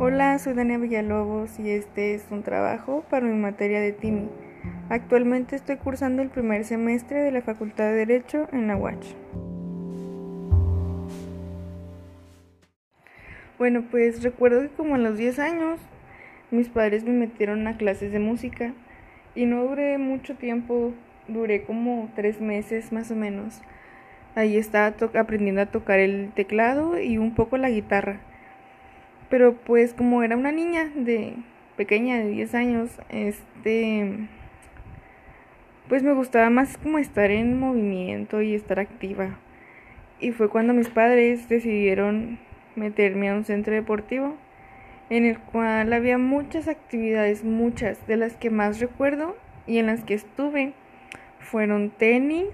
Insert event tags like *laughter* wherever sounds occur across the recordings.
Hola, soy Dania Villalobos y este es un trabajo para mi materia de TIMI. Actualmente estoy cursando el primer semestre de la Facultad de Derecho en la UACH. Bueno, pues recuerdo que como a los 10 años mis padres me metieron a clases de música y no duré mucho tiempo, duré como tres meses más o menos. Ahí estaba aprendiendo a tocar el teclado y un poco la guitarra. Pero pues como era una niña de pequeña de 10 años, este pues me gustaba más como estar en movimiento y estar activa. Y fue cuando mis padres decidieron meterme a un centro deportivo en el cual había muchas actividades, muchas de las que más recuerdo y en las que estuve fueron tenis,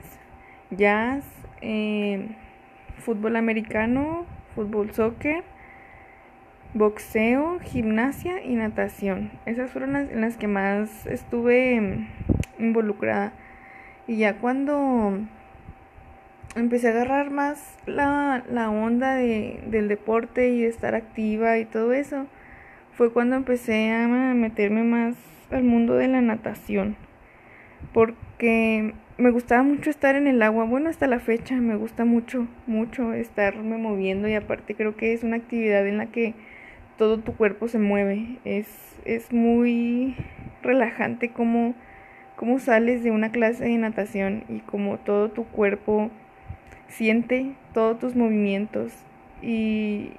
jazz, eh, fútbol americano, fútbol soccer, boxeo, gimnasia y natación. Esas fueron las en las que más estuve mm, involucrada. Y ya cuando empecé a agarrar más la, la onda de, del deporte y estar activa y todo eso, fue cuando empecé a meterme más al mundo de la natación. Porque me gustaba mucho estar en el agua. Bueno, hasta la fecha me gusta mucho, mucho estarme moviendo y aparte creo que es una actividad en la que todo tu cuerpo se mueve. Es, es muy relajante como, como sales de una clase de natación y como todo tu cuerpo siente todos tus movimientos. Y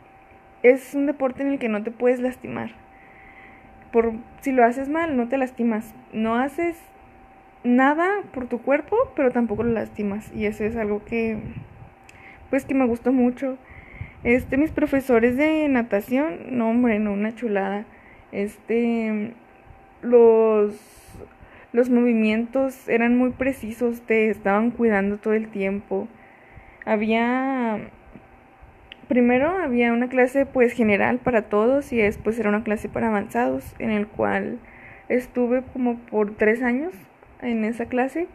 es un deporte en el que no te puedes lastimar. Por, si lo haces mal, no te lastimas. No haces nada por tu cuerpo, pero tampoco lo lastimas. Y eso es algo que, pues, que me gustó mucho. Este, mis profesores de natación, no hombre, no, una chulada. Este, los, los movimientos eran muy precisos, te estaban cuidando todo el tiempo. Había, primero había una clase pues general para todos y después era una clase para avanzados en el cual estuve como por tres años en esa clase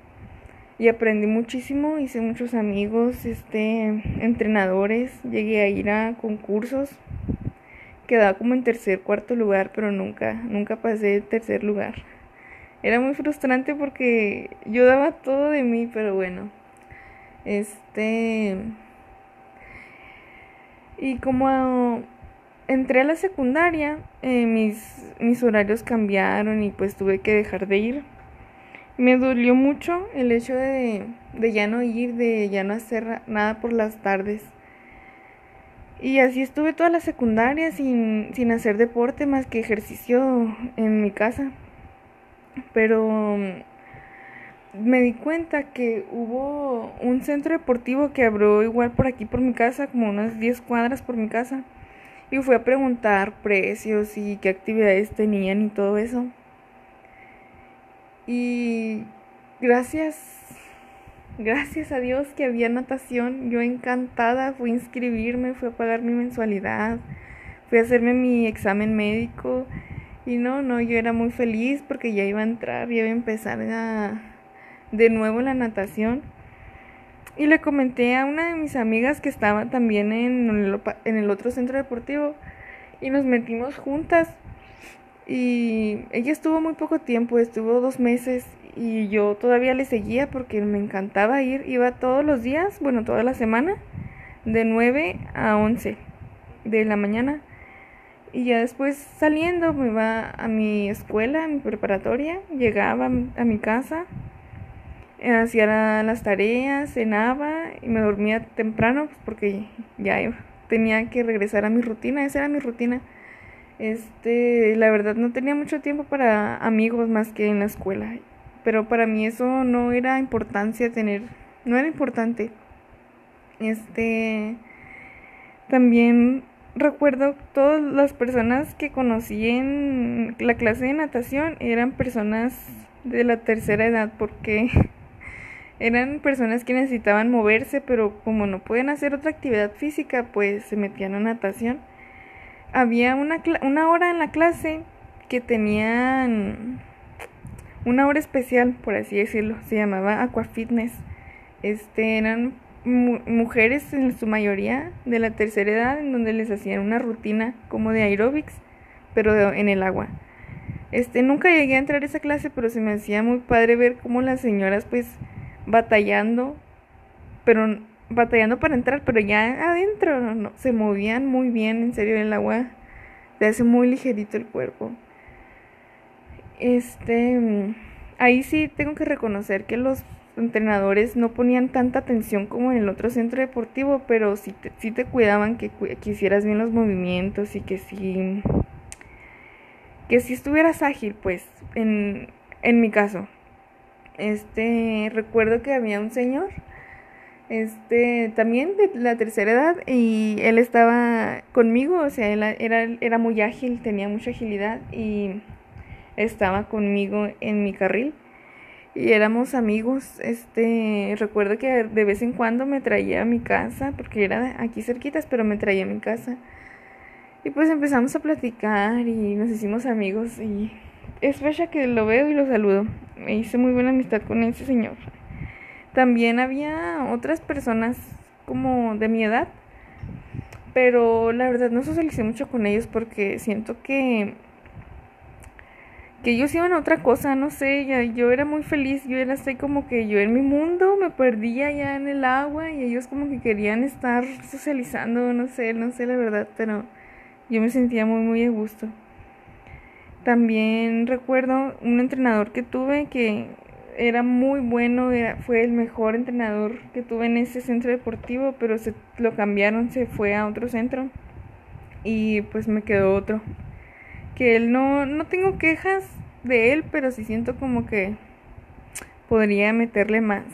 y aprendí muchísimo, hice muchos amigos, este, entrenadores, llegué a ir a concursos, quedaba como en tercer, cuarto lugar, pero nunca, nunca pasé el tercer lugar. Era muy frustrante porque yo daba todo de mí, pero bueno, este, y como entré a la secundaria, eh, mis, mis horarios cambiaron y pues tuve que dejar de ir me dolió mucho el hecho de, de ya no ir, de ya no hacer nada por las tardes. Y así estuve toda la secundaria sin, sin hacer deporte más que ejercicio en mi casa. Pero mm, me di cuenta que hubo un centro deportivo que abrió igual por aquí por mi casa, como unas 10 cuadras por mi casa. Y fui a preguntar precios y qué actividades tenían y todo eso. Y gracias, gracias a Dios que había natación. Yo encantada fui a inscribirme, fui a pagar mi mensualidad, fui a hacerme mi examen médico. Y no, no, yo era muy feliz porque ya iba a entrar, ya iba a empezar de nuevo la natación. Y le comenté a una de mis amigas que estaba también en en el otro centro deportivo y nos metimos juntas. Y ella estuvo muy poco tiempo, estuvo dos meses y yo todavía le seguía porque me encantaba ir. Iba todos los días, bueno, toda la semana, de 9 a 11 de la mañana. Y ya después saliendo me iba a mi escuela, a mi preparatoria, llegaba a mi casa, hacía las tareas, cenaba y me dormía temprano pues, porque ya tenía que regresar a mi rutina, esa era mi rutina. Este, la verdad no tenía mucho tiempo para amigos más que en la escuela, pero para mí eso no era importancia tener, no era importante. Este, también recuerdo todas las personas que conocí en la clase de natación eran personas de la tercera edad porque *laughs* eran personas que necesitaban moverse, pero como no pueden hacer otra actividad física, pues se metían a natación había una, una hora en la clase que tenían una hora especial, por así decirlo, se llamaba Aquafitness. Este, eran mujeres en su mayoría de la tercera edad en donde les hacían una rutina como de aerobics pero en el agua. Este, nunca llegué a entrar a esa clase, pero se me hacía muy padre ver cómo las señoras pues batallando, pero batallando para entrar, pero ya adentro no, se movían muy bien, en serio, el agua te hace muy ligerito el cuerpo. Este, ahí sí tengo que reconocer que los entrenadores no ponían tanta atención como en el otro centro deportivo, pero sí te, sí te cuidaban que, que hicieras bien los movimientos y que sí que si estuvieras ágil, pues, en, en mi caso. Este, recuerdo que había un señor, este, también de la tercera edad, y él estaba conmigo, o sea, él era, era muy ágil, tenía mucha agilidad, y estaba conmigo en mi carril. Y éramos amigos, este, recuerdo que de vez en cuando me traía a mi casa, porque era aquí cerquitas, pero me traía a mi casa. Y pues empezamos a platicar y nos hicimos amigos y es fecha que lo veo y lo saludo. Me hice muy buena amistad con ese señor. También había otras personas como de mi edad, pero la verdad no socialicé mucho con ellos porque siento que que ellos iban a otra cosa, no sé, ya, yo era muy feliz, yo era así como que yo en mi mundo me perdía ya en el agua y ellos como que querían estar socializando, no sé, no sé la verdad, pero yo me sentía muy, muy a gusto. También recuerdo un entrenador que tuve que era muy bueno, fue el mejor entrenador que tuve en ese centro deportivo, pero se lo cambiaron, se fue a otro centro y pues me quedó otro. Que él no, no tengo quejas de él, pero sí siento como que podría meterle más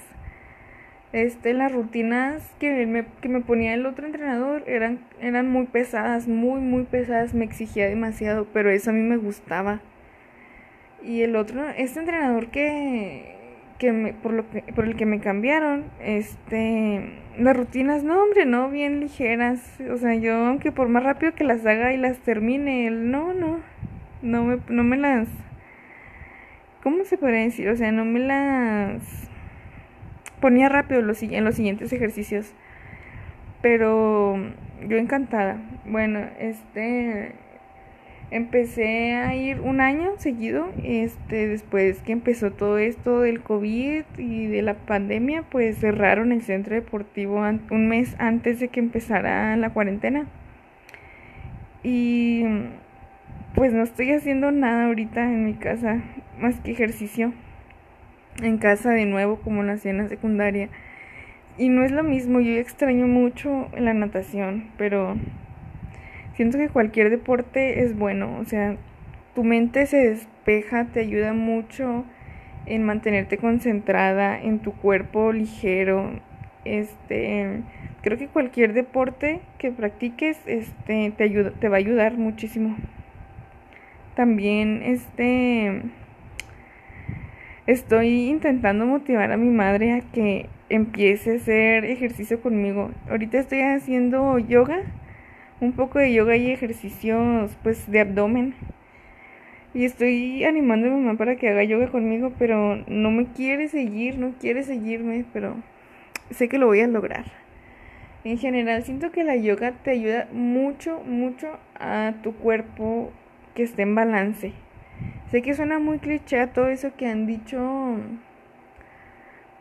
este, las rutinas que me, que me ponía el otro entrenador eran, eran muy pesadas, muy, muy pesadas, me exigía demasiado, pero eso a mí me gustaba. Y el otro, este entrenador que, que por, lo por el que me cambiaron, este, las rutinas, no, hombre, no, bien ligeras. O sea, yo, aunque por más rápido que las haga y las termine, no, no, no me, no me las, ¿cómo se podría decir? O sea, no me las ponía rápido en los siguientes ejercicios. Pero yo encantada. Bueno, este empecé a ir un año seguido, este después que empezó todo esto del COVID y de la pandemia, pues cerraron el centro deportivo un mes antes de que empezara la cuarentena. Y pues no estoy haciendo nada ahorita en mi casa más que ejercicio en casa de nuevo como nací en la secundaria. Y no es lo mismo, yo extraño mucho la natación, pero siento que cualquier deporte es bueno, o sea, tu mente se despeja, te ayuda mucho en mantenerte concentrada, en tu cuerpo ligero. Este, creo que cualquier deporte que practiques este te ayuda, te va a ayudar muchísimo. También este Estoy intentando motivar a mi madre a que empiece a hacer ejercicio conmigo. Ahorita estoy haciendo yoga, un poco de yoga y ejercicios pues de abdomen. Y estoy animando a mi mamá para que haga yoga conmigo, pero no me quiere seguir, no quiere seguirme, pero sé que lo voy a lograr. En general, siento que la yoga te ayuda mucho, mucho a tu cuerpo que esté en balance. Sé que suena muy cliché todo eso que han dicho,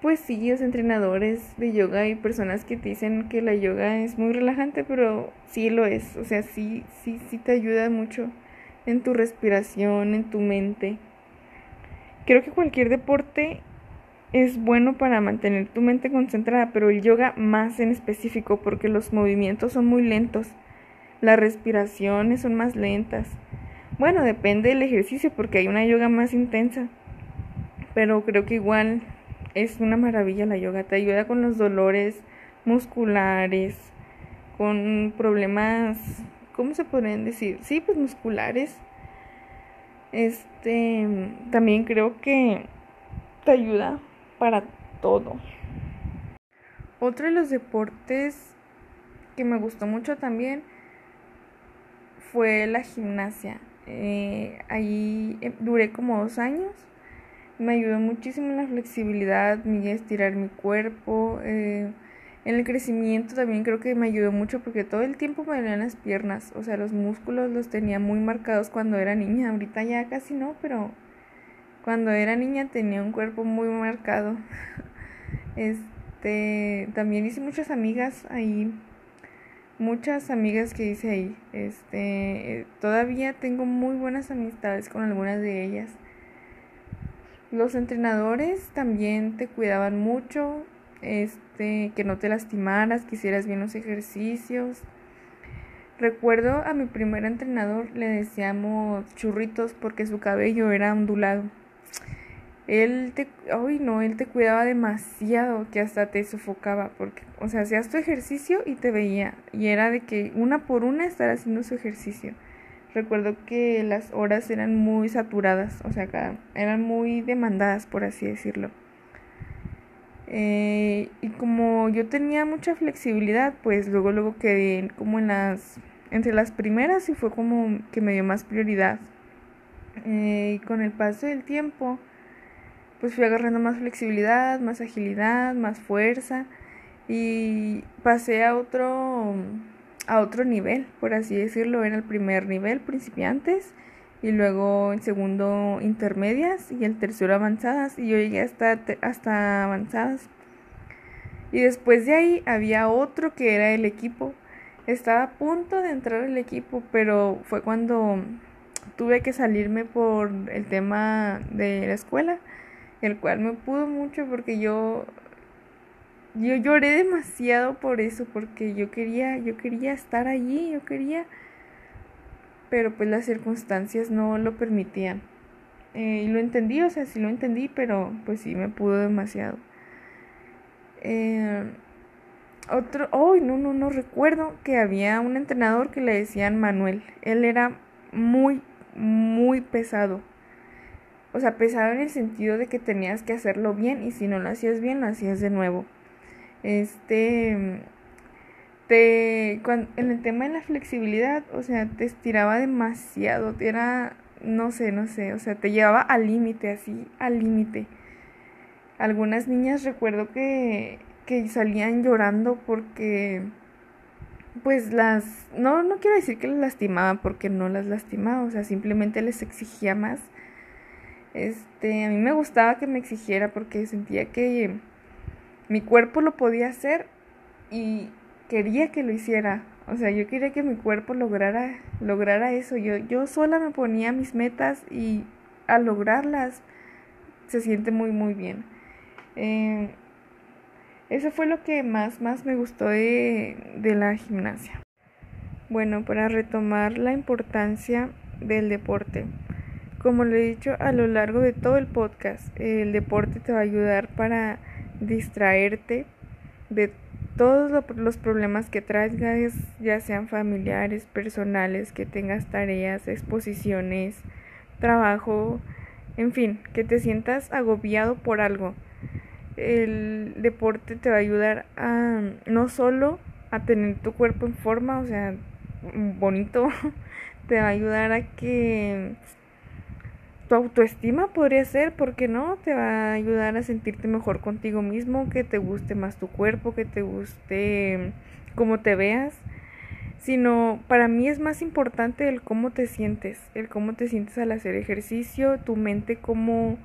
pues sí, los entrenadores de yoga y personas que te dicen que la yoga es muy relajante, pero sí lo es. O sea, sí, sí, sí te ayuda mucho en tu respiración, en tu mente. Creo que cualquier deporte es bueno para mantener tu mente concentrada, pero el yoga más en específico porque los movimientos son muy lentos, las respiraciones son más lentas. Bueno, depende del ejercicio porque hay una yoga más intensa. Pero creo que igual es una maravilla la yoga. Te ayuda con los dolores musculares, con problemas, ¿cómo se pueden decir? Sí, pues musculares. Este, también creo que te ayuda para todo. Otro de los deportes que me gustó mucho también fue la gimnasia. Eh, ahí eh, duré como dos años. Me ayudó muchísimo en la flexibilidad, mi estirar mi cuerpo. Eh, En el crecimiento también creo que me ayudó mucho porque todo el tiempo me dolían las piernas, o sea, los músculos los tenía muy marcados cuando era niña, ahorita ya casi no, pero cuando era niña tenía un cuerpo muy marcado. *laughs* Este, también hice muchas amigas ahí, muchas amigas que hice ahí. Este, todavía tengo muy buenas amistades con algunas de ellas. Los entrenadores también te cuidaban mucho, este, que no te lastimaras, que hicieras bien los ejercicios. Recuerdo a mi primer entrenador le decíamos churritos porque su cabello era ondulado. Él te, ay no, él te cuidaba demasiado que hasta te sofocaba porque, o sea, hacías tu ejercicio y te veía y era de que una por una estar haciendo su ejercicio. Recuerdo que las horas eran muy saturadas, o sea, eran muy demandadas, por así decirlo. Eh, y como yo tenía mucha flexibilidad, pues luego luego quedé como en las entre las primeras y fue como que me dio más prioridad. Eh, y con el paso del tiempo, pues fui agarrando más flexibilidad, más agilidad, más fuerza y pasé a otro a otro nivel, por así decirlo, era el primer nivel principiantes y luego en segundo intermedias y el tercero avanzadas y yo llegué hasta, hasta avanzadas. Y después de ahí había otro que era el equipo. Estaba a punto de entrar al equipo, pero fue cuando tuve que salirme por el tema de la escuela, el cual me pudo mucho porque yo yo lloré demasiado por eso porque yo quería yo quería estar allí, yo quería pero pues las circunstancias no lo permitían. Eh, y lo entendí, o sea, sí lo entendí, pero pues sí me pudo demasiado. Eh, otro, hoy no, no, no recuerdo que había un entrenador que le decían Manuel. Él era muy, muy pesado. O sea, pesado en el sentido de que tenías que hacerlo bien y si no lo hacías bien, lo hacías de nuevo. Este, te, en el tema de la flexibilidad, o sea, te estiraba demasiado, era, no sé, no sé, o sea, te llevaba al límite, así, al límite. Algunas niñas recuerdo que, que salían llorando porque, pues las, no, no quiero decir que las lastimaba porque no las lastimaba, o sea, simplemente les exigía más. Este, a mí me gustaba que me exigiera porque sentía que mi cuerpo lo podía hacer y quería que lo hiciera. O sea, yo quería que mi cuerpo lograra, lograra eso. Yo, yo sola me ponía mis metas y al lograrlas se siente muy, muy bien. Eh, eso fue lo que más, más me gustó de, de la gimnasia. Bueno, para retomar la importancia del deporte. Como lo he dicho a lo largo de todo el podcast, el deporte te va a ayudar para distraerte de todos los problemas que traigas, ya sean familiares, personales, que tengas tareas, exposiciones, trabajo, en fin, que te sientas agobiado por algo. El deporte te va a ayudar a no solo a tener tu cuerpo en forma, o sea, bonito, *laughs* te va a ayudar a que tu autoestima podría ser, porque no? Te va a ayudar a sentirte mejor contigo mismo, que te guste más tu cuerpo, que te guste cómo te veas. Sino para mí es más importante el cómo te sientes, el cómo te sientes al hacer ejercicio, tu mente cómo,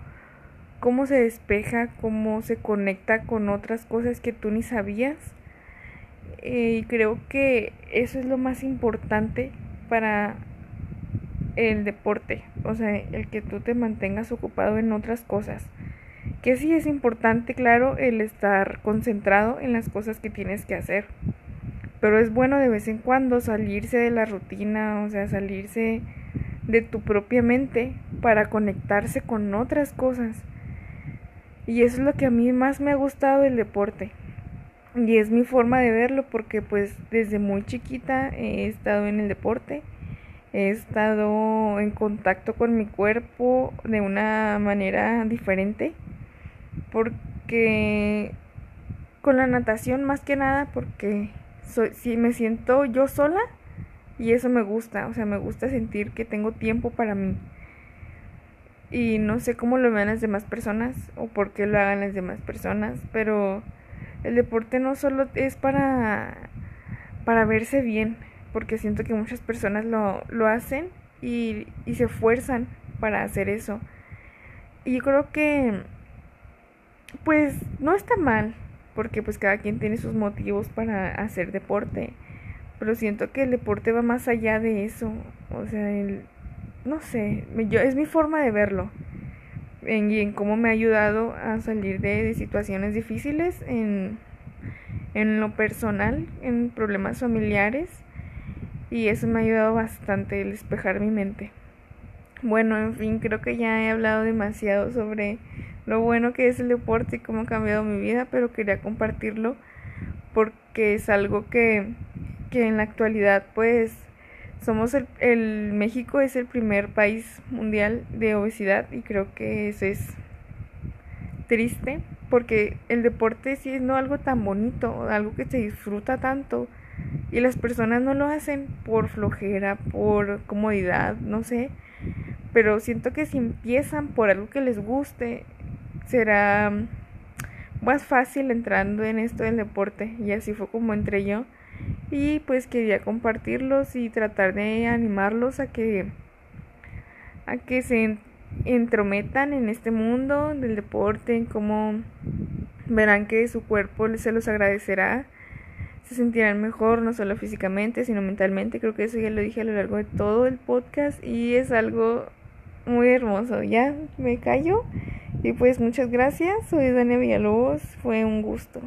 cómo se despeja, cómo se conecta con otras cosas que tú ni sabías. Eh, y creo que eso es lo más importante para el deporte, o sea, el que tú te mantengas ocupado en otras cosas. Que sí es importante, claro, el estar concentrado en las cosas que tienes que hacer. Pero es bueno de vez en cuando salirse de la rutina, o sea, salirse de tu propia mente para conectarse con otras cosas. Y eso es lo que a mí más me ha gustado del deporte. Y es mi forma de verlo porque pues desde muy chiquita he estado en el deporte he estado en contacto con mi cuerpo de una manera diferente porque con la natación más que nada porque soy, si me siento yo sola y eso me gusta, o sea, me gusta sentir que tengo tiempo para mí. Y no sé cómo lo vean las demás personas o por qué lo hagan las demás personas, pero el deporte no solo es para, para verse bien, porque siento que muchas personas lo, lo hacen y, y se esfuerzan para hacer eso. Y yo creo que, pues, no está mal, porque pues cada quien tiene sus motivos para hacer deporte. Pero siento que el deporte va más allá de eso. O sea, no sé, yo, es mi forma de verlo. En, y en cómo me ha ayudado a salir de, de situaciones difíciles en, en lo personal, en problemas familiares. Y eso me ha ayudado bastante el despejar mi mente. Bueno, en fin, creo que ya he hablado demasiado sobre lo bueno que es el deporte y cómo ha cambiado mi vida, pero quería compartirlo porque es algo que, que en la actualidad pues somos el, el México es el primer país mundial de obesidad y creo que eso es triste porque el deporte sí es no algo tan bonito, algo que se disfruta tanto y las personas no lo hacen por flojera, por comodidad, no sé, pero siento que si empiezan por algo que les guste, será más fácil entrando en esto del deporte y así fue como entré yo y pues quería compartirlos y tratar de animarlos a que a que se entrometan en este mundo del deporte, en cómo verán que su cuerpo se los agradecerá, se sentirán mejor no solo físicamente, sino mentalmente. Creo que eso ya lo dije a lo largo de todo el podcast y es algo muy hermoso. Ya me callo y pues muchas gracias. Soy Dania Villalobos, fue un gusto.